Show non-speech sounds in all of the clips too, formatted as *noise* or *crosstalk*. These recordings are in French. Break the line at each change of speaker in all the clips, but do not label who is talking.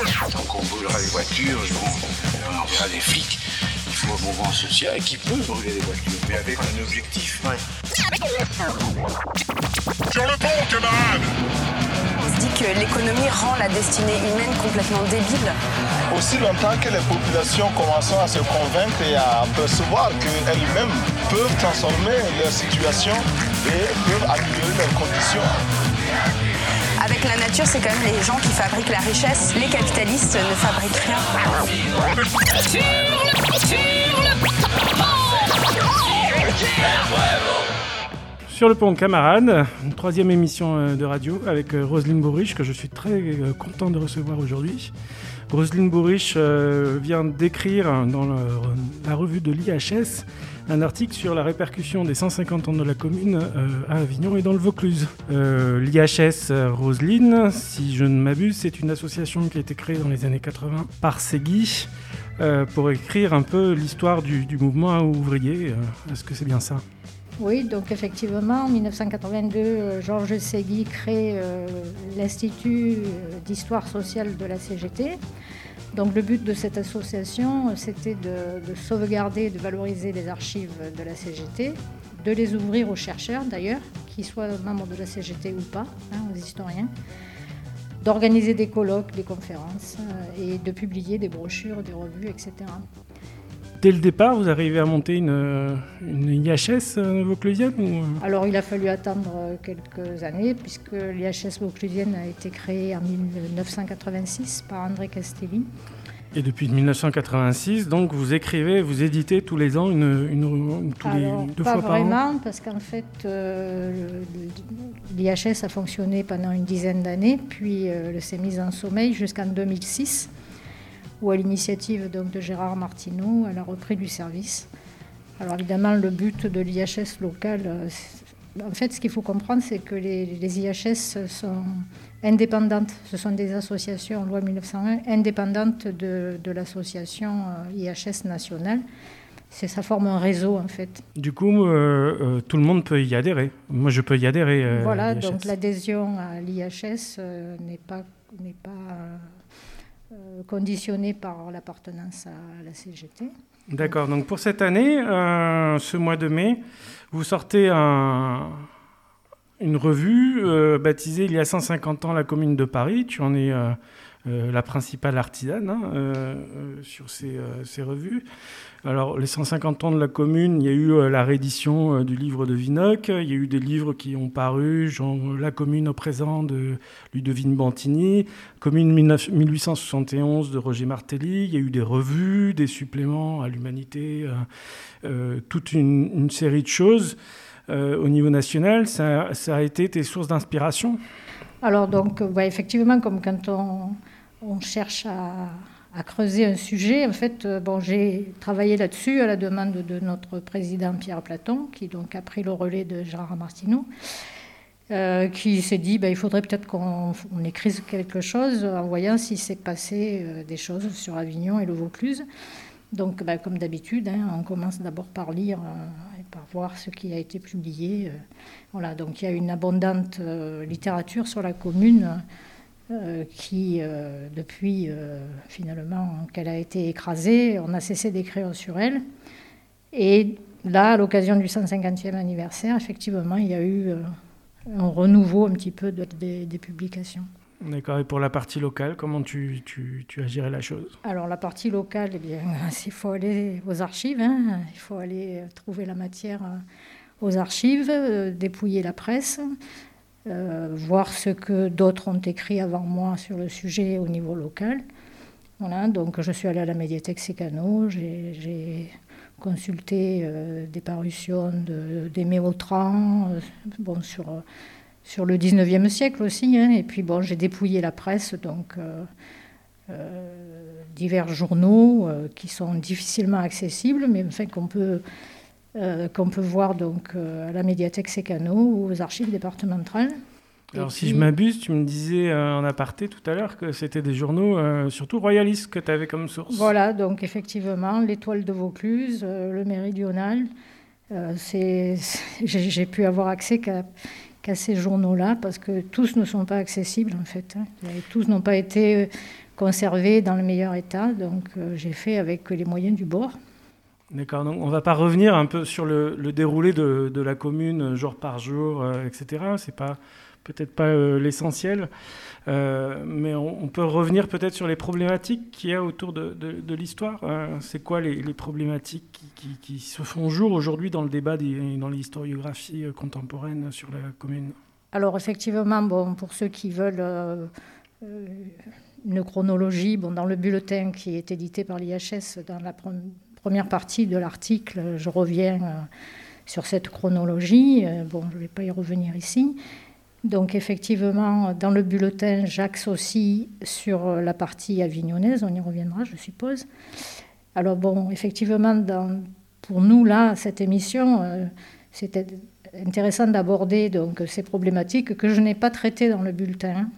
Donc on brûlera les voitures, on verra des flics. Il faut un mouvement social qui peut brûler les voitures, mais avec un objectif.
Sur le pont, camarade
On se dit que l'économie rend la destinée humaine complètement débile.
Aussi longtemps que les populations commencent à se convaincre et à percevoir qu'elles-mêmes peuvent transformer leur situation et peuvent améliorer leurs conditions.
La nature, c'est quand même les gens qui fabriquent la richesse. Les capitalistes ne fabriquent rien.
Sur le pont camarade, une troisième émission euh, de radio avec euh, Roselyne Bourrich que je suis très euh, content de recevoir aujourd'hui. Roselyne Bourrich vient d'écrire dans la revue de l'IHS un article sur la répercussion des 150 ans de la commune à Avignon et dans le Vaucluse. L'IHS Roselyne, si je ne m'abuse, c'est une association qui a été créée dans les années 80 par Segui pour écrire un peu l'histoire du, du, mouvement ouvrier. Est-ce que c'est bien ça?
Oui, donc effectivement, en 1982, euh, Georges Segui crée euh, l'Institut euh, d'histoire sociale de la CGT. Donc le but de cette association, c'était de, sauvegarder et de valoriser les archives de la CGT, de les ouvrir aux chercheurs d'ailleurs, qu'ils soient membres de la CGT ou pas, hein, aux historiens, d'organiser des colloques, des conférences et de publier des brochures, des revues, etc.
Dès le départ, vous arrivez à monter une, IHS euh, vauclusienne ou...
Alors il a fallu attendre euh, quelques années puisque l'IHS vauclusienne a été créée en 1986 par André Castelli.
Et depuis 1986, donc vous écrivez, vous éditez tous les ans, une, une, tous les, deux
fois
par
an Pas vraiment, parce qu'en fait, euh, l'IHS a fonctionné pendant une dizaine d'années, puis elle s'est mise en sommeil jusqu'en 2006 ou à l'initiative donc de Gérard Martineau, elle a repris du service. Alors évidemment, le but de l'IHS local, euh, en fait, ce qu'il faut comprendre, c'est que les, IHS sont indépendantes. Ce sont des associations, loi 1901, indépendantes de, l'association euh, IHS nationale. C'est ça forme un réseau en fait.
Du coup, euh, tout le monde peut y adhérer. Moi, je peux y adhérer.
voilà, donc l'adhésion à l'IHS n'est pas n'est pas conditionné par l'appartenance à la CGT.
D'accord, donc pour cette année, euh, ce mois de mai, vous sortez une revue euh, baptisée Il y a 150 ans la commune de Paris. Tu en es la principale artisane hein, sur ces, revues. Alors, les 150 ans de la commune, il y a eu euh, la réédition euh, du livre de Vinoc, il y a eu des livres qui ont paru, genre La commune au présent de Ludovine Bantini, Commune 1871 de Roger Martelly, il y a eu des revues, des suppléments à l'humanité, euh, toute une, série de choses. au niveau national, ça, a été tes sources d'inspiration?
Alors, donc, effectivement, comme quand on cherche à à creuser un sujet. En fait, euh, bon, j'ai travaillé là-dessus à la demande de notre président Pierre Platon, qui donc a pris le relais de Gérard Martineau, euh, qui s'est dit ben, il faudrait peut-être qu'on écrive quelque chose en voyant s'il s'est passé euh, des choses sur Avignon et le Vaucluse. Donc, ben, comme d'habitude, hein, on commence d'abord par lire et par voir ce qui a été publié. voilà, donc il y a une abondante littérature sur la commune euh, qui, euh, depuis euh, finalement qu'elle a été écrasée, on a cessé d'écrire sur elle. Et là, à l'occasion du 150e anniversaire, effectivement, il y a eu un renouveau un petit peu des, publications.
D'accord. Et pour la partie locale, comment tu, tu, tu, as géré la chose?
Alors, la partie locale, eh bien, *laughs* il faut aller aux archives, hein. il faut aller trouver la matière aux archives, dépouiller la presse, euh, voir ce que d'autres ont écrit avant moi sur le sujet au niveau local. Voilà, donc je suis allée à la médiathèque Sécano, j'ai consulté euh, des parutions d'Aimé Autran, euh, bon, sur, sur le 19e siècle aussi, hein, et puis bon, j'ai dépouillé la presse, donc divers journaux qui sont difficilement accessibles, mais enfin, qu'on peut euh, qu'on peut voir donc euh, à la médiathèque Sécano ou aux archives départementales.
Alors, si je m'abuse, tu me disais euh, en aparté tout à l'heure que c'était des journaux surtout royalistes que tu avais comme source.
Voilà, donc effectivement, l'Étoile de Vaucluse, le Méridional, *laughs* j'ai pu avoir accès qu'à ces journaux-là parce que tous ne sont pas accessibles en fait. Hein. Tous n'ont pas été conservé dans le meilleur état. Donc j'ai fait avec les moyens du bord.
D'accord, donc on ne va pas revenir un peu sur le, déroulé de, la commune jour par jour, etc. C'est pas peut-être pas l'essentiel. Euh, mais on, peut revenir peut-être sur les problématiques qu'il y a autour de, l'histoire. Euh, c'est quoi les, problématiques qui, se font jour aujourd'hui dans le débat et dans l'historiographie euh, contemporaine sur la commune?
Alors effectivement, bon, pour ceux qui veulent une chronologie, bon, dans le bulletin qui est édité par l'IHS, dans la première partie de l'article, je reviens sur cette chronologie. bon, je ne vais pas y revenir ici. Donc effectivement, dans le bulletin, j'axe aussi sur la partie avignonnaise, on y reviendra, je suppose. Alors bon, effectivement, pour nous, là, cette émission, euh, c'était intéressant d'aborder donc ces problématiques que je n'ai pas traitées dans le bulletin.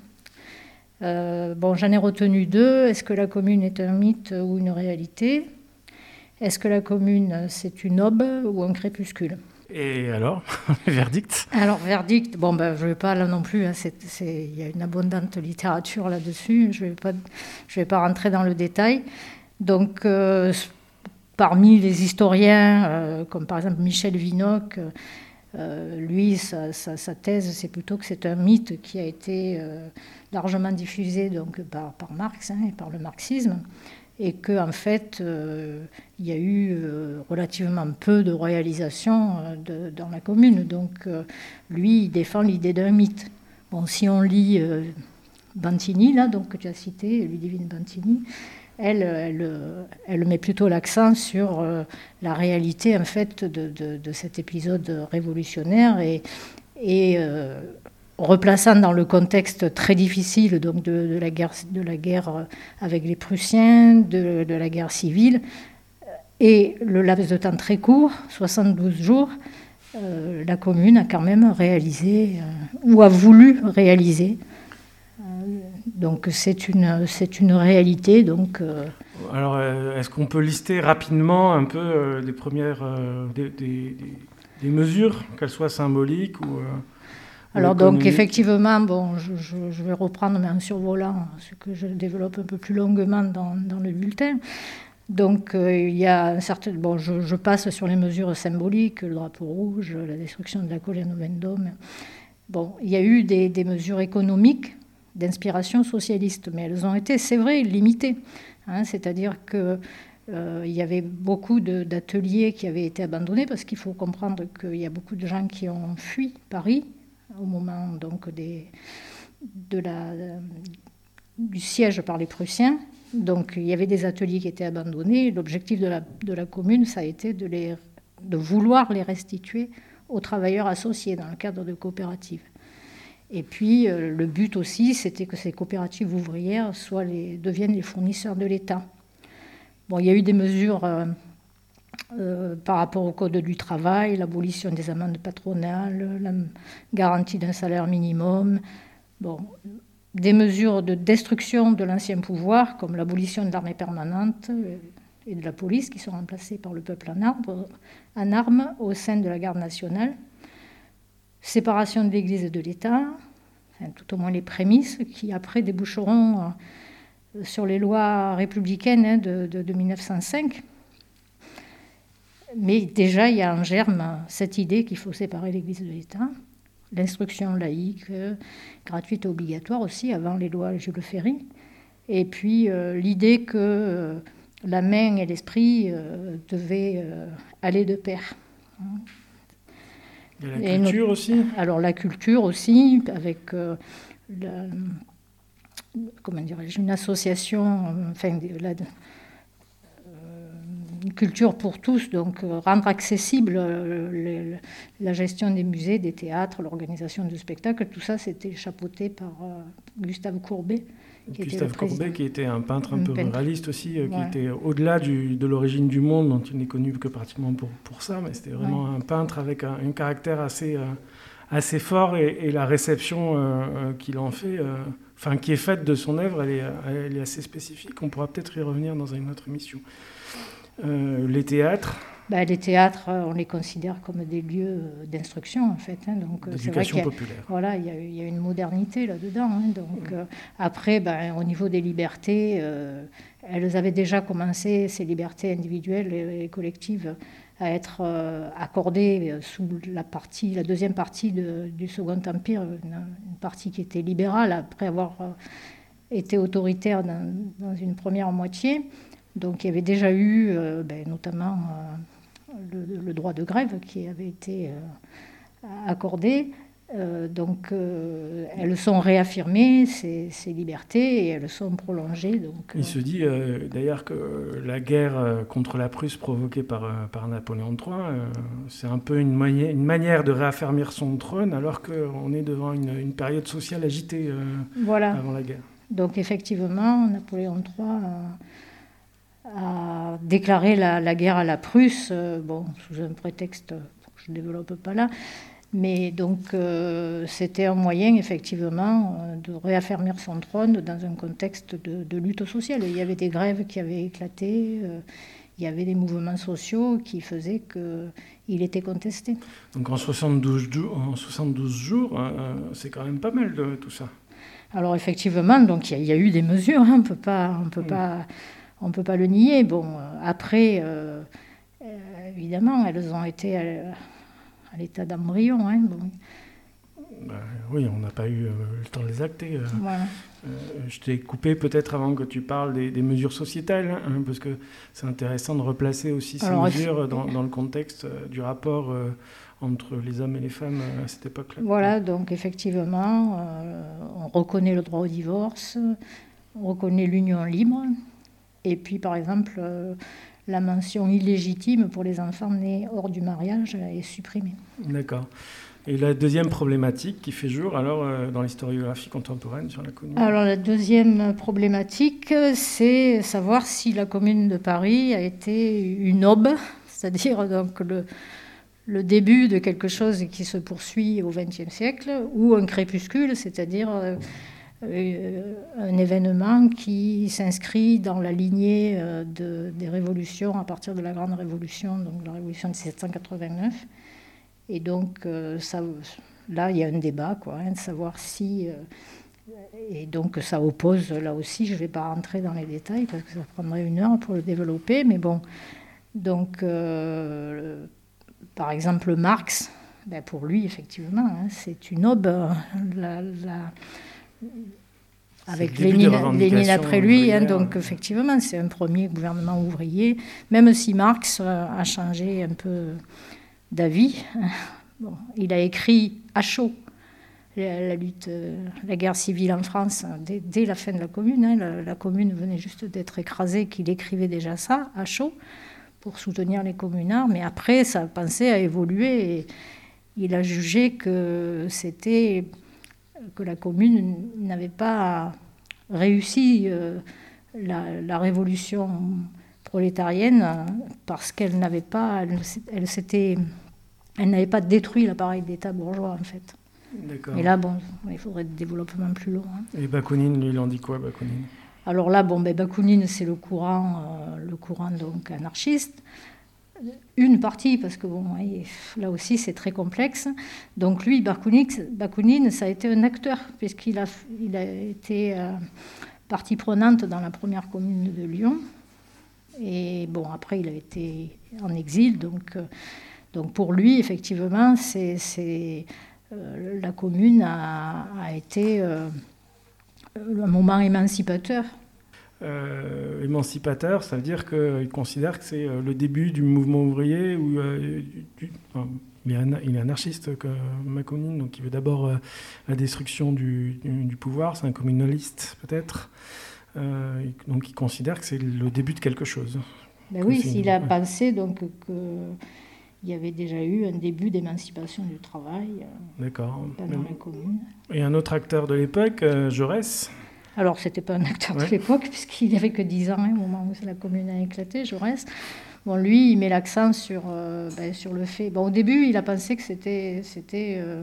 Euh, bon, j'en ai retenu deux. Est-ce que la commune est un mythe ou une réalité? Est-ce que la commune, c'est une aube ou un crépuscule?
Et alors, *laughs* verdict?
Alors, verdict, bon, ben, je ne vais pas là non plus, hein, il y a une abondante littérature là-dessus, je ne vais, pas, je vais pas rentrer dans le détail. Donc, euh, parmi les historiens, euh, comme par exemple Michel Vinocq, euh, lui, sa, sa, thèse, c'est plutôt que c'est un mythe qui a été largement diffusé donc, par, par Marx hein, et par le marxisme et qu'en en fait, euh, il y a eu euh, relativement peu de réalisations euh, dans la commune. Donc, lui, il défend l'idée d'un mythe. Bon, si on lit Bantini, là, donc, que tu as cité, Ludivine Bantini, elle, elle, elle met plutôt l'accent sur la réalité, en fait, de, de, de, cet épisode révolutionnaire et replaçant dans le contexte très difficile donc de, la, guerre, guerre avec les Prussiens, de, la guerre civile, et le laps de temps très court, 72 jours, euh, la commune a quand même réalisé, euh, ou a voulu réaliser. Euh, donc c'est une, c'est une réalité. Donc,
Alors est-ce qu'on peut lister rapidement un peu les premières des mesures, qu'elles soient symboliques ou...
Alors donc effectivement, bon, je, vais reprendre mais en survolant ce que je développe un peu plus longuement dans, le bulletin. Donc euh, il y a un certain, bon, je, passe sur les mesures symboliques, le drapeau rouge, la destruction de la colline au Vendôme. Bon, il y a eu des, mesures économiques d'inspiration socialiste, mais elles ont été, c'est vrai, limitées. Hein. C'est-à-dire que euh, il y avait beaucoup d'ateliers qui avaient été abandonnés parce qu'il faut comprendre qu'il y a beaucoup de gens qui ont fui Paris au moment donc de la, du siège par les Prussiens. Donc il y avait des ateliers qui étaient abandonnés. L'objectif de la, de la, commune, ça a été de, les, de vouloir les restituer aux travailleurs associés dans le cadre de coopératives. Et puis euh, le but aussi, c'était que ces coopératives ouvrières soient les, deviennent les fournisseurs de l'État. Bon, il y a eu des mesures euh, euh, par rapport au Code du travail, l'abolition des amendes patronales, la garantie d'un salaire minimum, des mesures de destruction de l'ancien pouvoir, comme l'abolition de l'armée permanente et de la police, qui sont remplacées par le peuple en, armes au sein de la garde nationale, séparation de l'Église et de l'État, tout au moins les prémices, qui après déboucheront euh, sur les lois républicaines hein, de, de 1905 mais déjà, il y a en germe cette idée qu'il faut séparer l'Église de l'État. L'instruction laïque, euh, gratuite et obligatoire aussi, avant les lois Jules Ferry. Et puis euh, l'idée que euh, la main et l'esprit devaient aller de pair.
Et la culture aussi
Alors la culture aussi, avec comment une association, enfin, la, une culture pour tous, donc euh, rendre accessible euh, la gestion des musées, des théâtres, l'organisation de spectacles, tout ça c'était chapeauté par euh, Gustave Courbet.
Qui Gustave était Courbet, qui était un peintre un, peu ruraliste aussi, qui était au-delà de l'origine du monde, dont il n'est connu que pratiquement pour, pour ça, mais c'était vraiment un peintre avec un, caractère assez, assez fort et, la réception qu'il en fait, enfin qui est faite de son œuvre, elle est, elle est assez spécifique. On pourra peut-être y revenir dans une autre émission. Euh, les théâtres
ben, Les théâtres, on les considère comme des lieux d'instruction, en fait. Hein, donc,
vrai a, populaire.
Voilà, il y, a, il y a une modernité là-dedans. Hein, donc, après, ben, au niveau des libertés, elles avaient déjà commencé, ces libertés individuelles et collectives, à être euh, accordée sous la, partie, la deuxième partie du Second Empire, une, partie qui était libérale après avoir euh, été autoritaire dans, une première moitié. Donc il y avait déjà eu euh, ben, notamment le, droit de grève qui avait été accordé. Euh, donc, euh, elles sont réaffirmées, ces, libertés, et elles sont prolongées. Donc,
Il se dit euh, d'ailleurs que la guerre contre la Prusse provoquée par, par Napoléon III, c'est un peu une, une, manière de réaffirmer son trône, alors qu'on est devant une, période sociale agitée avant la guerre.
Donc, effectivement, Napoléon III a, déclaré la, la, guerre à la Prusse, bon, sous un prétexte que je ne développe pas là, mais donc, euh, c'était un moyen, effectivement, euh, de réaffirmer son trône dans un contexte de, lutte sociale. Il y avait des grèves qui avaient éclaté, euh, il y avait des mouvements sociaux qui faisaient qu'il était contesté.
Donc, en 72, en 72 jours, c'est quand même pas mal de tout ça.
Alors, effectivement, donc, il, y, a, eu des mesures, hein, on ne peut pas... On peut pas on peut pas le nier. Bon, après, évidemment, elles ont été à l'état d'embryon. Hein, bon.
Bah, oui, on n'a pas eu euh, le temps de les acter. Euh. Euh, je t'ai coupé peut-être avant que tu parles des, mesures sociétales, hein, parce que c'est intéressant de replacer aussi ces mesures dans, dans, le contexte du rapport entre les hommes et les femmes à cette époque-là.
Voilà, donc effectivement, on reconnaît le droit au divorce, on reconnaît l'union libre, et puis par exemple la mention illégitime pour les enfants nés hors du mariage est supprimée.
D'accord. Et la deuxième problématique qui fait jour alors euh, dans l'historiographie contemporaine sur la commune?
Alors la deuxième problématique, c'est savoir si la commune de Paris a été une aube, c'est-à-dire donc le, le début de quelque chose qui se poursuit au XXe siècle, ou un crépuscule, c'est-à-dire euh, euh, un événement qui s'inscrit dans la lignée euh, de, des révolutions à partir de la Grande Révolution, donc la Révolution de 1789. Et donc, euh, là, il y a un débat, quoi, hein, de savoir si. et donc, ça oppose, là aussi, je ne vais pas rentrer dans les détails parce que ça prendrait une heure pour le développer, mais bon. Donc, par exemple, Marx, ben pour lui, effectivement, hein, c'est une aube. La, avec Lénine, après lui. Hein, donc effectivement, c'est un premier gouvernement ouvrier, même si Marx euh, a changé un peu d'avis. Bon, il a écrit à chaud la, lutte, euh, la guerre civile en France dès, la fin de la Commune. Hein. la, Commune venait juste d'être écrasée, qu'il écrivait déjà ça à chaud pour soutenir les communards. Mais après, sa pensée a évolué et il a jugé que c'était que la commune n'avait pas réussi euh, la, révolution prolétarienne parce qu'elle n'avait pas, elle, elle n'avait pas détruit l'appareil d'État bourgeois en fait. Et là, bon, il faudrait des développements plus longs. Hein.
Et Bakounine, il en dit quoi, Bakounine?
Alors là, bon, ben, Bakounine, c'est le courant, euh, le courant donc anarchiste une partie, parce que bon, là aussi c'est très complexe. Donc lui, Bakounine, ça a été un acteur, puisqu'il a, il a été euh, partie prenante dans la première commune de Lyon. Et bon, après, il a été en exil. Donc, euh, donc pour lui, effectivement, c'est, euh, la commune a, a été un moment émancipateur
euh, émancipateur, ça veut dire qu'il considère que c'est euh, le début du mouvement ouvrier. Ou, euh, il, est anarchiste, comme Maconine, donc il veut d'abord la destruction du, pouvoir, c'est un communaliste peut-être. donc il considère que c'est le début de quelque chose.
Ben oui, s'il a pensé donc qu'il y avait déjà eu un début d'émancipation du travail
D'accord.
dans la commune.
Et un autre acteur de l'époque, Jaurès
alors, ce n'était pas un acteur de l'époque, puisqu'il n'avait que 10 ans hein, au moment où la commune a éclaté, Jaurès. Bon, lui, il met l'accent sur, euh, ben, sur le fait. Bon, au début, il a pensé que c'était, c'était euh,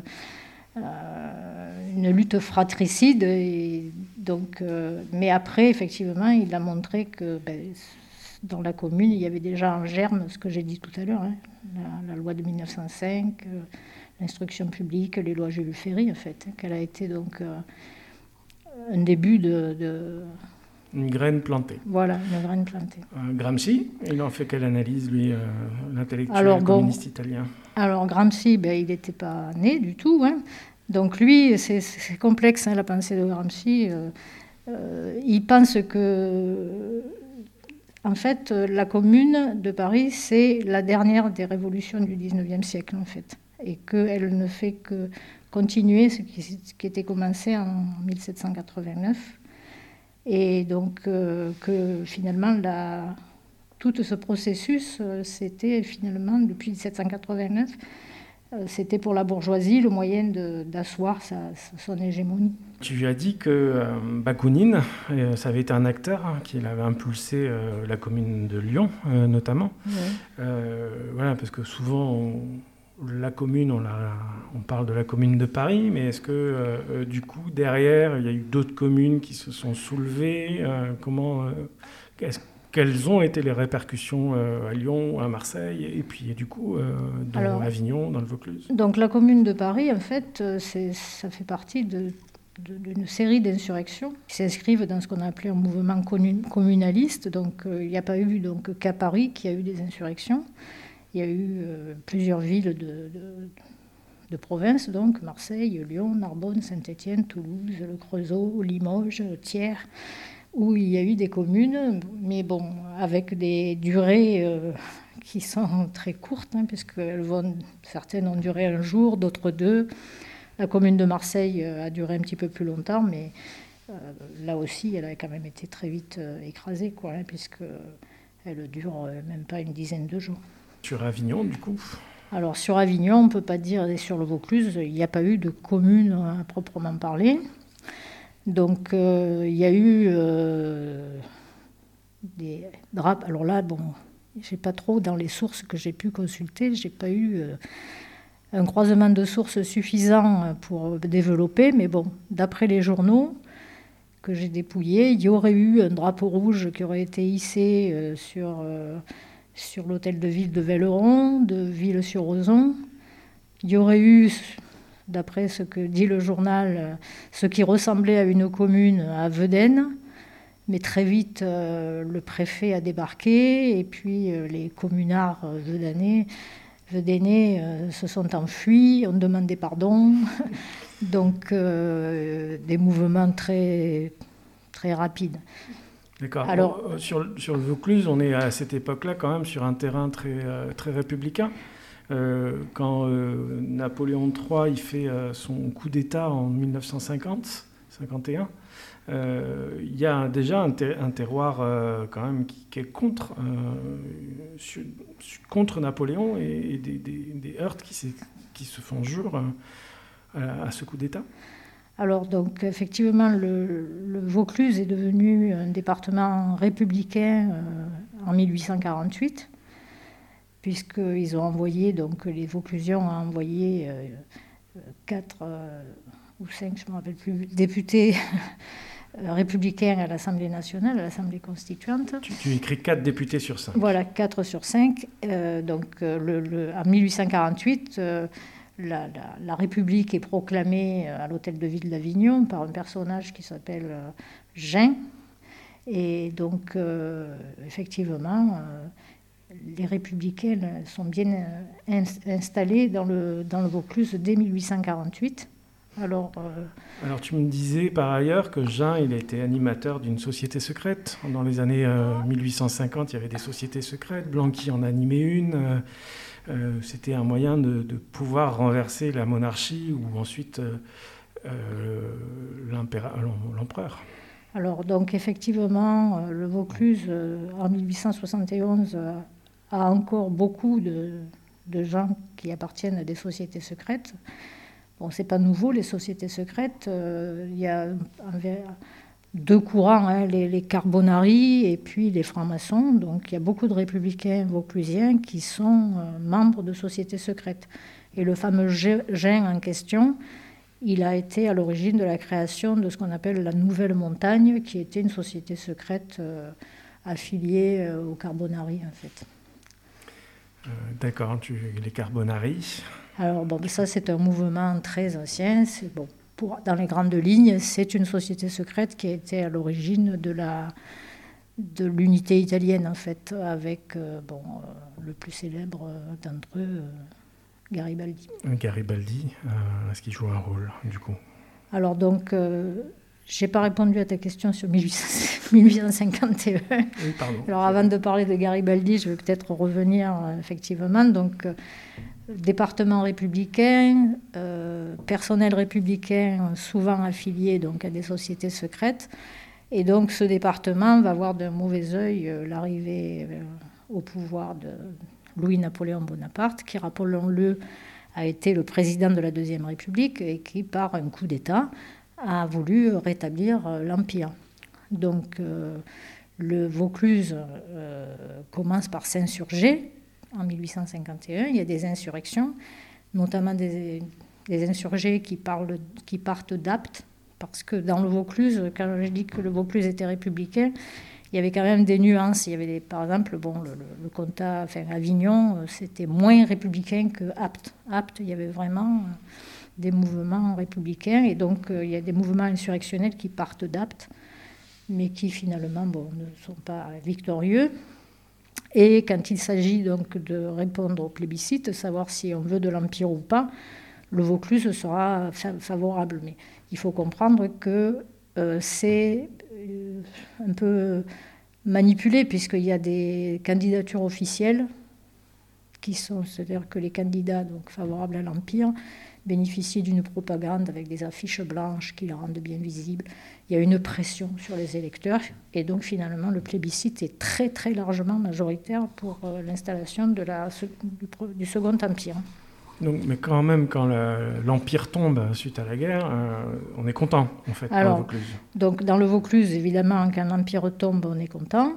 euh, une lutte fratricide. Et donc, mais après, effectivement, il a montré que ben, dans la commune, il y avait déjà en germe ce que j'ai dit tout à l'heure, hein, la, loi de 1905, l'instruction publique, les lois Jules Ferry, en fait, hein, qu'elle a été donc un début de,
Une graine plantée.
Voilà, une graine plantée.
Gramsci, il en fait quelle analyse, lui, l'intellectuel communiste italien
Alors Gramsci, ben, il n'était pas né du tout. Hein. Donc lui, c'est complexe, la pensée de Gramsci. Euh, il pense que, en fait, la commune de Paris, c'est la dernière des révolutions du 19e siècle, en fait, et qu'elle ne fait que continuer ce qui, était commencé en 1789. Et donc euh, que finalement, tout ce processus, euh, c'était finalement depuis 1789 euh, c'était pour la bourgeoisie le moyen d'asseoir son hégémonie.
Tu as dit que euh, Bakounine, euh, ça avait été un acteur hein, qui avait impulsé la commune de Lyon, notamment. voilà, parce que souvent, la commune, on, on, parle de la commune de Paris, mais est-ce que du coup, derrière, il y a eu d'autres communes qui se sont soulevées Comment quelles ont été les répercussions euh, à Lyon, à Marseille et puis du coup euh, dans Avignon, dans le Vaucluse?
Donc la Commune de Paris, en fait, euh, ça fait partie d'une série d'insurrections qui s'inscrivent dans ce qu'on a appelé un mouvement communaliste. Donc il n'y a pas eu donc qu'à Paris qu'il y a eu des insurrections. Il y a eu plusieurs villes de, province, donc Marseille, Lyon, Narbonne, Saint-Étienne, Toulouse, le Creusot, Limoges, Thiers où il y a eu des communes, mais bon, avec des durées euh, qui sont très courtes, hein, puisque vont, certaines ont duré un jour, d'autres deux. La commune de Marseille euh, a duré un petit peu plus longtemps, mais euh, là aussi, elle a quand même été très vite écrasée, quoi, hein, puisque elle dure même pas une dizaine de jours.
Sur Avignon, du coup
Alors sur Avignon, on ne peut pas dire, et sur le Vaucluse, il n'y a pas eu de commune à proprement parler. Donc euh, il y a eu euh, des draps. Alors là, bon, j'ai pas trop dans les sources que j'ai pu consulter, j'ai pas eu euh, un croisement de sources suffisant pour développer, mais bon, d'après les journaux que j'ai dépouillés, il y aurait eu un drapeau rouge qui aurait été hissé sur, sur l'hôtel de ville de Velleron, de Ville-sur-Ozon. Il y aurait eu d'après ce que dit le journal, ce qui ressemblait à une commune à Vedène. Mais très vite, euh, le préfet a débarqué et puis euh, les communards vedanais, euh, se sont enfuis, ont demandé pardon. *laughs* Donc, des mouvements très rapides.
D'accord. Alors, sur, sur, le Vaucluse, on est à cette époque-là quand même sur un terrain très, très républicain. Euh, quand euh, Napoléon III il fait euh, son coup d'État en 1950, 51, il y a déjà un, terroir quand même qui, est contre, contre Napoléon et, des, heurts qui, qui, se font jour à, ce coup d'État.
Alors donc effectivement le, le, Vaucluse est devenu un département républicain en 1848 puisqu'ils ont envoyé, donc les Vauclusiens ont envoyé euh, quatre euh, ou cinq, je ne me rappelle plus, députés républicains à l'Assemblée nationale, à l'Assemblée constituante.
Tu, écris quatre députés sur cinq.
Voilà, quatre sur cinq. Euh, donc le, en 1848, la, République est proclamée à l'hôtel de ville d'Avignon par un personnage qui s'appelle Jean. Et donc, effectivement, les républicains sont bien euh, installés dans le, dans le Vaucluse dès 1848. Alors,
euh, Alors tu me disais par ailleurs que Jean il était animateur d'une société secrète. Dans les années 1850, euh, il y avait des sociétés secrètes. Blanqui en animait une. C'était un moyen de, pouvoir renverser la monarchie ou ensuite l'empereur.
Alors donc effectivement, le Vaucluse en 1871 a encore beaucoup de, gens qui appartiennent à des sociétés secrètes. Bon, c'est pas nouveau, les sociétés secrètes. Euh, il y a deux courants, hein, les, les, Carbonari et puis les francs-maçons. Donc il y a beaucoup de républicains vauclusiens qui sont euh, membres de sociétés secrètes. Et le fameux Gênes en question, il a été à l'origine de la création de ce qu'on appelle la Nouvelle Montagne, qui était une société secrète. Euh, affiliés au Carbonari en fait.
D'accord, les Carbonari.
Alors bon, ça c'est un mouvement très ancien. C'est bon, pour, dans les grandes lignes, c'est une société secrète qui a été à l'origine de la de l'unité italienne en fait, avec bon le plus célèbre d'entre eux, Garibaldi.
Garibaldi, euh, est-ce qu'il joue un rôle du coup?
Alors donc, euh, je n'ai pas répondu à ta question sur 1851. *laughs* Oui, pardon. Alors avant de parler de Garibaldi, je vais peut-être revenir euh, effectivement. Donc, département républicain, personnel républicain souvent affilié donc à des sociétés secrètes. Et donc ce département va voir d'un mauvais œil l'arrivée au pouvoir de, Louis-Napoléon Bonaparte, qui, rappelons-le, a été le président de la Deuxième République et qui, par un coup d'État, a voulu rétablir euh, l'Empire. Donc, euh, le Vaucluse euh, commence par s'insurger en 1851. Il y a des insurrections, notamment des, insurgés qui, parlent, qui partent d'Apt, parce que dans le Vaucluse, quand je dis que le Vaucluse était républicain, il y avait quand même des nuances. Il y avait par exemple, bon, le, comtat, enfin, Avignon, euh, c'était moins républicain que Apt. Apt, il y avait vraiment euh, des mouvements républicains. Et donc, euh, il y a des mouvements insurrectionnels qui partent d'Apt, mais qui finalement bon, ne sont pas victorieux. Et quand il s'agit donc de répondre au plébiscite, savoir si on veut de l'Empire ou pas, le Vaucluse sera favorable. Mais il faut comprendre que c'est euh, un peu manipulé, puisqu'il y a des candidatures officielles qui sont, c'est-à-dire que les candidats donc, favorables à l'Empire bénéficient d'une propagande avec des affiches blanches qui la rendent bien visible. Il y a une pression sur les électeurs et donc finalement le plébiscite est très très largement majoritaire pour euh, l'installation de la, du Second Empire.
Donc, mais quand même, quand l'Empire tombe suite à la guerre, euh, on est content, en fait,
dans le Vaucluse. Donc, dans le Vaucluse, évidemment, quand l'Empire tombe, on est content,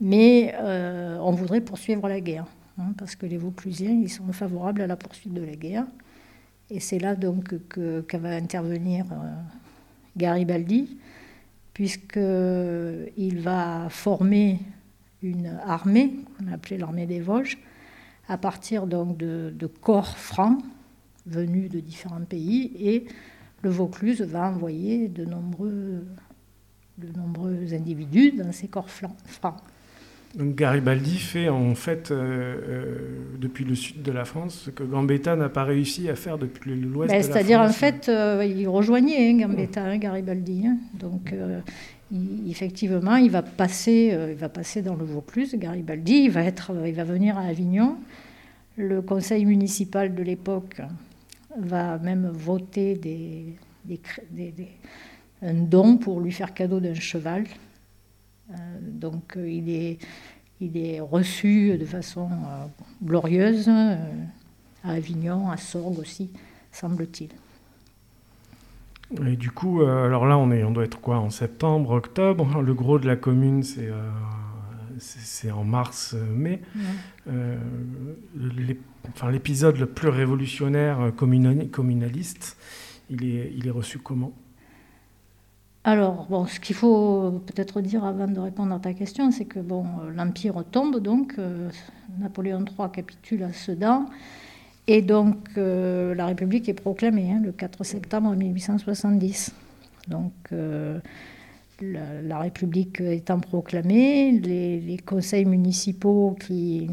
mais euh, on voudrait poursuivre la guerre, hein, parce que les Vauclusiens, ils sont favorables à la poursuite de la guerre. Et c'est là, donc, que, va intervenir euh, Garibaldi, puisqu'il va former une armée, qu'on appelait l'armée des Vosges, à partir donc de, corps francs venus de différents pays et le Vaucluse va envoyer de nombreux individus dans ces corps francs.
Donc Garibaldi fait en fait, euh, euh, depuis le sud de la France, ce que Gambetta n'a pas réussi à faire depuis l'ouest ben,
de la France. C'est-à-dire en fait, euh, il rejoignait hein, Gambetta, hein, Garibaldi. Hein. Donc effectivement, il va, passer, il va passer dans le Vaucluse, Garibaldi, il va, être, il va venir à Avignon. Le conseil municipal de l'époque va même voter des, un don pour lui faire cadeau d'un cheval. Euh, donc euh, il, est, il est reçu de façon euh, glorieuse à Avignon, à Sorgue aussi, semble-t-il.
Et du coup, alors là, on, est, on doit être quoi En septembre, octobre? Le gros de la commune, c'est c'est en mars-mai. Euh, enfin, l'épisode le plus révolutionnaire communaliste, il est, il est reçu comment?
Alors, bon, ce qu'il faut peut-être dire avant de répondre à ta question, c'est que bon, l'Empire tombe, donc Napoléon III capitule à Sedan, et donc la République est proclamée hein, le 4 septembre 1870. Donc la, République étant proclamée, les, conseils municipaux qui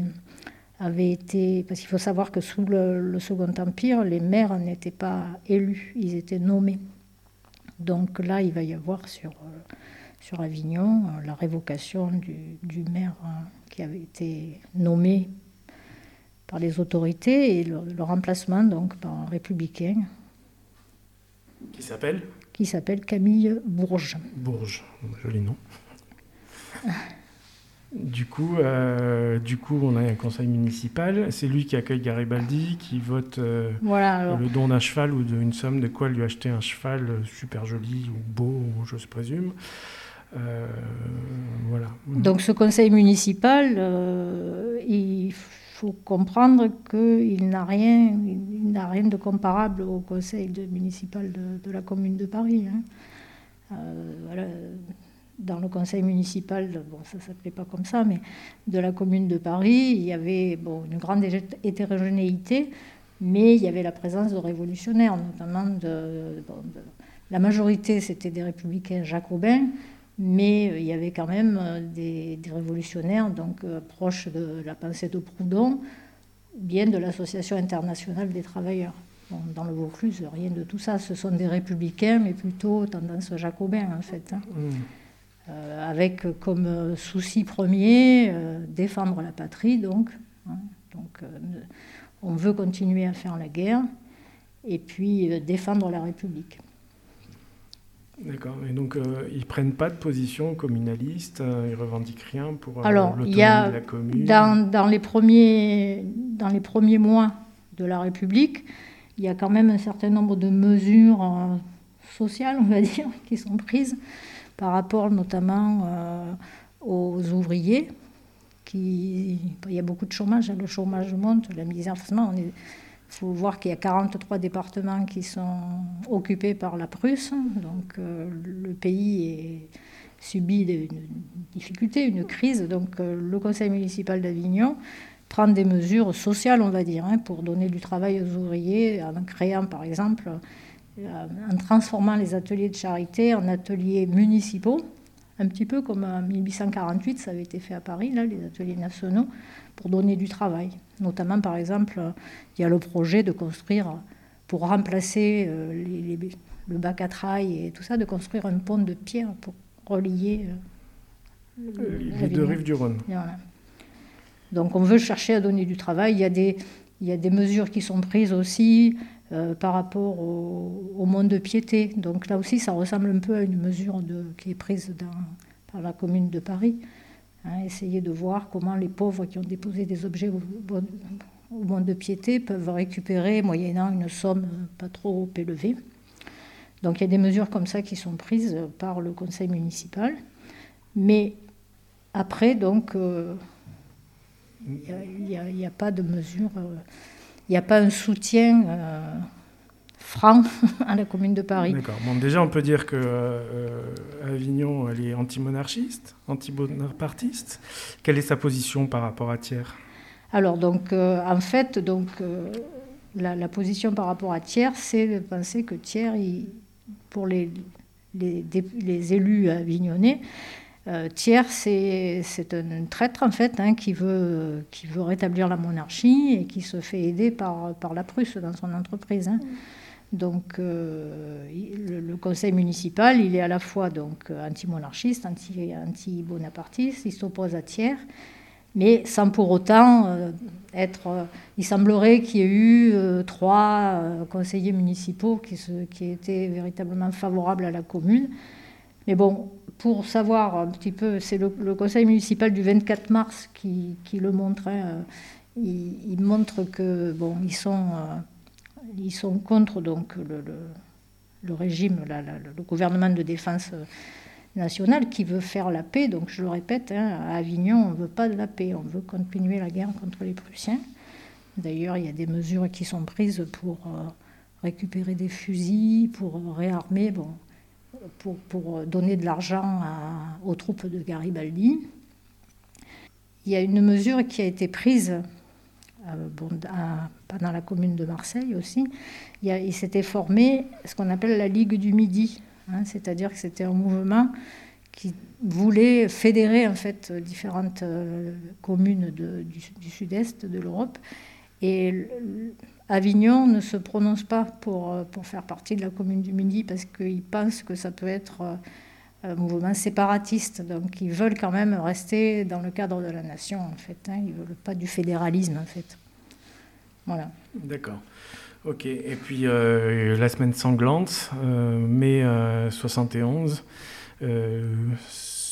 avaient été... Parce qu'il faut savoir que sous le, Second Empire, les maires n'étaient pas élus, ils étaient nommés. Donc là, il va y avoir sur, sur Avignon la révocation du, maire hein, qui avait été nommé par les autorités et le, le remplacement donc par un républicain.
Qui s'appelle?
Qui s'appelle Camille Bourges.
Bourges, joli nom. *laughs* Du coup, euh, du coup, on a un conseil municipal. C'est lui qui accueille Garibaldi, qui vote euh, le don d'un cheval ou d'une somme de quoi lui acheter un cheval super joli ou beau, je présume. Euh, voilà.
Donc ce conseil municipal, il faut comprendre qu'il n'a rien, il n'a rien de comparable au conseil municipal de, la commune de Paris. Hein. Euh, dans le conseil municipal, bon, ça ne s'appelait pas comme ça, mais de la commune de Paris, il y avait bon, une grande hétérogénéité, mais il y avait la présence de révolutionnaires, notamment de, la majorité, c'était des républicains jacobins, mais il y avait quand même des, révolutionnaires, donc proches de la pensée de Proudhon, bien de l'Association internationale des travailleurs. dans le Vaucluse, rien de tout ça. Ce sont des républicains, mais plutôt tendance jacobin, en fait. Hein. Mmh. Euh, avec comme souci premier euh, défendre la patrie, donc. Hein. donc euh, on veut continuer à faire la guerre et puis défendre la République.
D'accord. Et donc, ils ne prennent pas de position communaliste, ils ne revendiquent rien pour
Alors, il y a, de la commune dans, dans, les premiers, dans les premiers mois de la République, il y a quand même un certain nombre de mesures sociales, on va dire, *laughs* qui sont prises par rapport notamment euh, aux ouvriers. Qui, il y a beaucoup de chômage, hein. le chômage monte, la misère, forcément, il faut voir qu'il y a 43 départements qui sont occupés par la Prusse, donc euh, le pays subit une difficulté, une crise. Donc euh, le conseil municipal d'Avignon prend des mesures sociales, on va dire, hein, pour donner du travail aux ouvriers, en créant par exemple en transformant les ateliers de charité en ateliers municipaux, un petit peu comme en 1848, ça avait été fait à Paris, là, les ateliers nationaux, pour donner du travail. Notamment, par exemple, il y a le projet de construire, pour remplacer euh, les, le bac à trail et tout ça, de construire un pont de pierre pour relier
euh, les deux rives du Rhône.
Donc on veut chercher à donner du travail. Il y a des, il y a des mesures qui sont prises aussi euh, par rapport au, monde de piété. Donc là aussi, ça ressemble un peu à une mesure qui est prise par la commune de Paris. Hein, essayer de voir comment les pauvres qui ont déposé des objets au, monde de piété peuvent récupérer moyennant une somme pas trop élevée. Donc il y a des mesures comme ça qui sont prises par le conseil municipal. Mais après, donc, euh, il n'y a, a, pas de mesure. Euh, il n'y a pas un soutien euh, franc *laughs* à la commune de Paris.
D'accord. Bon, déjà, on peut dire que euh, Avignon, elle est anti-monarchiste, anti-bonapartiste. Quelle est sa position par rapport à Thiers?
Alors, donc, euh, en fait, donc, la, position par rapport à Thiers, c'est de penser que Thiers, pour les, les, les élus avignonnais, euh, Thiers, c'est un traître en fait hein, qui, veut, qui veut rétablir la monarchie et qui se fait aider par, par la Prusse dans son entreprise. Hein. Donc euh, le, conseil municipal, il est à la fois donc anti-monarchiste, anti-bonapartiste, il s'oppose à Thiers, mais sans pour autant euh, être... il semblerait qu'il y ait eu trois conseillers municipaux qui, se, qui étaient véritablement favorables à la commune. Mais bon, pour savoir un petit peu, c'est le, conseil municipal du 24 mars qui, le montre. Hein, il, montre que bon, ils sont, euh, ils sont contre donc le, régime, le gouvernement de défense nationale qui veut faire la paix. Donc je le répète, hein, à Avignon, on ne veut pas de la paix, on veut continuer la guerre contre les Prussiens. D'ailleurs, il y a des mesures qui sont prises pour euh, récupérer des fusils, pour réarmer. Bon, pour, donner de l'argent aux troupes de Garibaldi. Il y a une mesure qui a été prise euh, pendant la commune de Marseille aussi. Il, s'était formé ce qu'on appelle la Ligue du Midi, hein, c'est-à-dire que c'était un mouvement qui voulait fédérer en fait différentes euh, communes du, du sud-est de l'Europe. Et Avignon ne se prononce pas pour, euh, pour faire partie de la commune du Midi parce qu'ils pensent que ça peut être euh, un mouvement séparatiste. Donc ils veulent quand même rester dans le cadre de la nation, en fait. Hein. Ils ne veulent pas du fédéralisme, en fait. Voilà.
D'accord. Ok. Et puis euh, la semaine sanglante, mai 71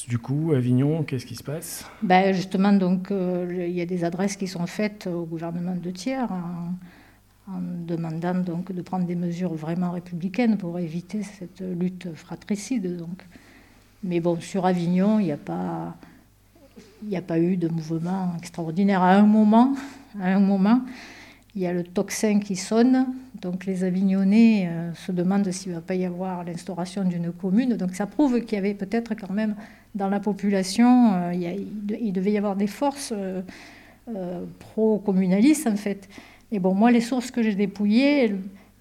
du coup, Avignon, qu'est-ce qui se passe?
Ben Justement, donc, il y a des adresses qui sont faites au gouvernement de Thiers en demandant donc de prendre des mesures vraiment républicaines pour éviter cette lutte fratricide. Donc. Mais bon, sur Avignon, il n'y a pas, a pas eu de mouvement extraordinaire à un moment. À un moment, il y a le tocsin qui sonne, donc les Avignonnais euh, se demandent s'il ne va pas y avoir l'instauration d'une commune. Donc ça prouve qu'il y avait peut-être quand même dans la population, euh, il, devait y avoir des forces euh, pro-communalistes en fait. Et bon, moi, les sources que j'ai dépouillées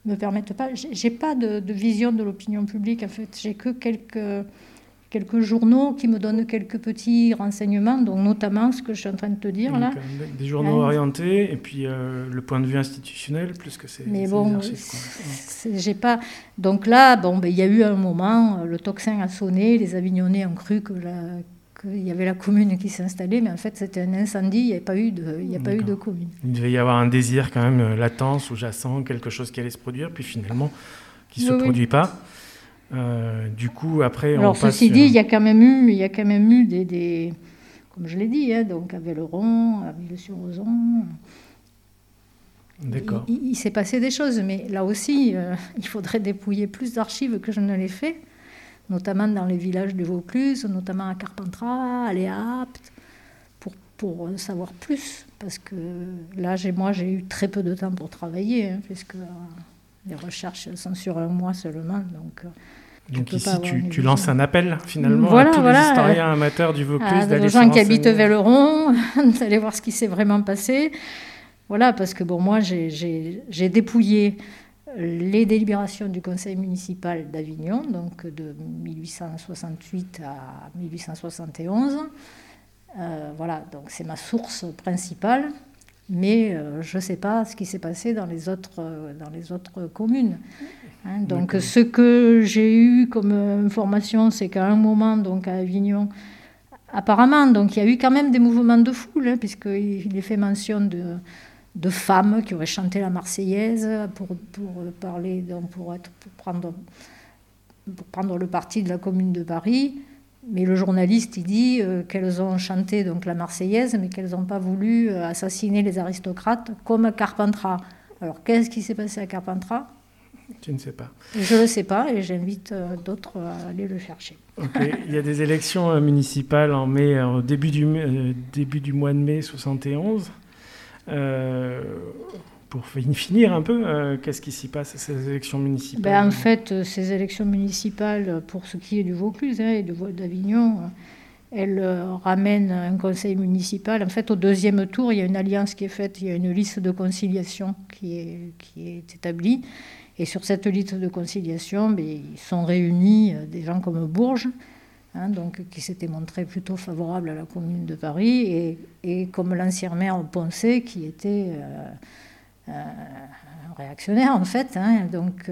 ne me permettent pas. J'ai pas de, de, vision de l'opinion publique en fait. J'ai que quelques quelques journaux qui me donnent quelques petits renseignements, donc notamment ce que je suis en train de te dire là.
Euh, des journaux orientés et puis euh, le point de vue institutionnel plus que c'est.
Mais bon, j'ai pas. Donc là, bon, ben, il y a eu un moment, le tocsin a sonné, les Avignonnais ont cru que qu'il y avait la commune qui s'installait, mais en fait c'était un incendie, il n'y avait pas eu de, il y a pas eu de commune.
Il devait y avoir un désir quand même euh, latent, sous-jacent, quelque chose qui allait se produire, puis finalement qui ne se produit pas. Euh, du coup, après,
Alors, ceci dit, il y a quand même eu, il y a quand même eu des, des comme je l'ai dit, hein, donc à Velleron, à Ville-sur-Ozon.
D'accord.
Il, s'est passé des choses, mais là aussi, euh, *laughs* il faudrait dépouiller plus d'archives que je ne l'ai fait, notamment dans les villages de Vaucluse, notamment à Carpentras, à Léapt, pour, pour savoir plus. Parce que là, moi, j'ai eu très peu de temps pour travailler, hein, puisque euh, les recherches sont sur un mois seulement. Donc,
donc ici, tu, lances un appel finalement à tous les historiens amateurs du Vaucluse
d'aller gens qui habitent Velleron, *laughs* d'aller voir ce qui s'est vraiment passé. Voilà, parce que bon, moi, j'ai dépouillé les délibérations du conseil municipal d'Avignon, donc de 1868 à 1871. Euh, voilà, donc c'est ma source principale, mais euh, je ne sais pas ce qui s'est passé dans les autres, euh, dans les autres communes. Hein, donc ce que j'ai eu comme information, c'est qu'à un moment, donc à Avignon, apparemment, donc il y a eu quand même des mouvements de foule, hein, puisqu'il est fait mention de, de, femmes qui auraient chanté la Marseillaise pour, pour parler, donc pour, être, pour, prendre, pour prendre le parti de la Commune de Paris. Mais le journaliste, il dit euh, qu'elles ont chanté donc la Marseillaise, mais qu'elles n'ont pas voulu euh, assassiner les aristocrates comme Carpentras. Alors qu'est-ce qui s'est passé à Carpentras?
Tu ne sais pas.
Je ne le sais pas et j'invite euh, d'autres à aller le chercher.
Il y a des élections municipales en mai, au début du, début du mois de mai 71. Pour finir un peu, qu'est-ce qui s'y passe à ces élections municipales
ben, En fait, ces élections municipales, pour ce qui est du Vaucluse hein, et d'Avignon, elles ramènent un conseil municipal. En fait, au deuxième tour, il y a une alliance qui est faite, il y a une liste de conciliation qui est, établie. Et sur cette liste de conciliation, ben, ils sont réunis euh, des gens comme Bourges, hein, donc, qui s'était montré plutôt favorable à la Commune de Paris, et, et comme l'ancien maire Poncet, qui était euh, euh, réactionnaire en fait. Hein, donc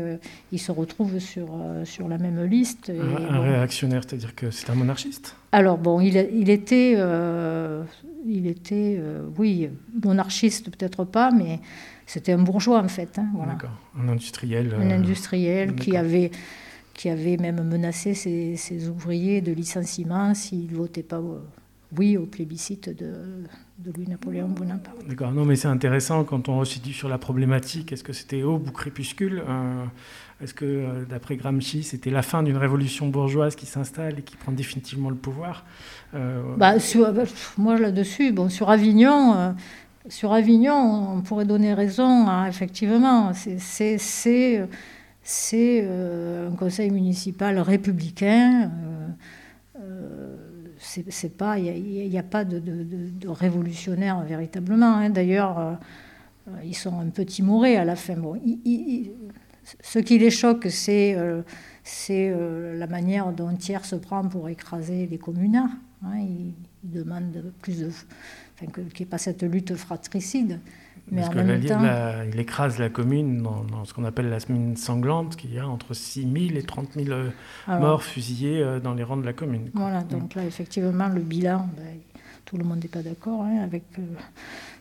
ils se retrouvent sur, sur la même liste.
un, réactionnaire, c'est-à-dire que c'est un monarchiste?
Alors bon, il, il était, il était oui, monarchiste peut-être pas, mais c'était un bourgeois en fait. Hein, voilà.
D'accord, un industriel.
Un euh, industriel qui avait, qui avait même menacé ses, ouvriers de licenciement s'ils ne votaient pas oui au plébiscite de, de Louis-Napoléon Bonaparte.
D'accord, non mais c'est intéressant quand on resitue sur la problématique. Est-ce que c'était aube ou crépuscule euh, Est-ce que, euh, d'après Gramsci, c'était la fin d'une révolution bourgeoise qui s'installe et qui prend définitivement le pouvoir
bah, Moi là-dessus, bon, sur Avignon sur Avignon, on pourrait donner raison, hein, effectivement. C'est euh, un conseil municipal républicain. Euh, euh, c'est pas, il n'y a, pas de, révolutionnaire véritablement. Hein. D'ailleurs, ils sont un peu timorés à la fin. Ce qui les choque, c'est la manière dont Thiers se prend pour écraser les communards. Hein. Ils, ils demandent plus de enfin, qu'il n'y ait pas cette lutte fratricide.
Mais Parce en même temps... il écrase la commune dans, ce qu'on appelle la semaine sanglante, qui a entre 6 000 et 30 000 euh, morts fusillés euh, dans les rangs de la commune.
Voilà, donc là, effectivement, le bilan, ben, tout le monde n'est pas d'accord hein, avec euh,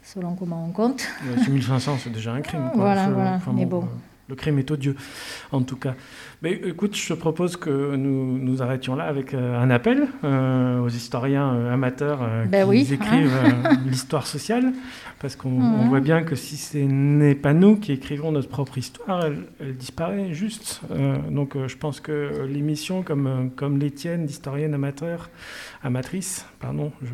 selon comment on compte.
6 500, c'est déjà un crime. *laughs*
Voilà, voilà. mais bon
le crime est odieux, en tout cas. Mais écoute, je te propose que nous nous arrêtions là avec euh, un appel euh, aux historiens euh, amateurs
ben
qui écrivent *laughs* l'histoire sociale, parce qu'on voit bien que si ce n'est pas nous qui écrivons notre propre histoire, elle, disparaît juste. donc je pense que l'émission, comme, comme les tiennes d'historiennes amateurs, amatrices, pardon, je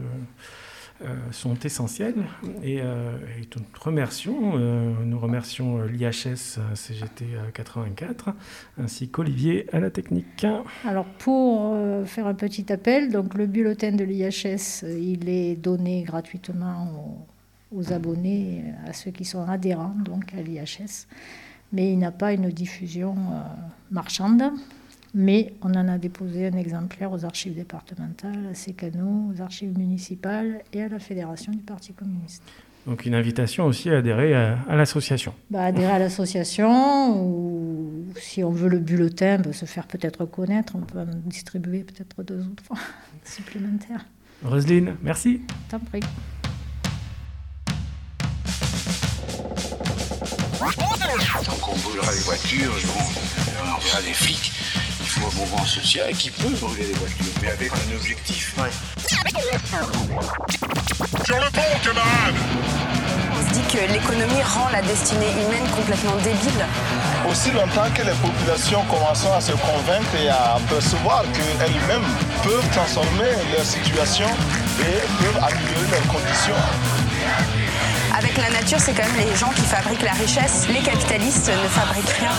sont essentielles. Et, nous remercions, nous remercions l'IHS CGT 84 ainsi qu'Olivier à la technique.
Alors pour faire un petit appel, donc le bulletin de l'IHS, il est donné gratuitement aux, abonnés, à ceux qui sont adhérents donc à l'IHS, mais il n'a pas une diffusion marchande mais on en a déposé un exemplaire aux archives départementales, à Sécano, aux archives municipales et à la Fédération du Parti communiste.
Donc une invitation aussi à adhérer à, l'association.
Bah, adhérer à l'association, ou si on veut le bulletin, bah, se faire peut-être connaître, on peut en distribuer peut-être deux autres fois *laughs* supplémentaires.
Roselyne, merci.
T'en prie.
Donc on brûlera les voitures, on enverra des flics faut un mouvement social qui peut brûler les voitures, mais avec un objectif. Ouais.
Sur le pont, camarade
On se dit que l'économie rend la destinée humaine complètement débile.
Aussi longtemps que les populations commencent à se convaincre et à percevoir qu'elles-mêmes peuvent transformer leur situation et peuvent améliorer leurs conditions.
Avec la nature, c'est quand même les gens qui fabriquent la richesse. Les capitalistes ne fabriquent rien.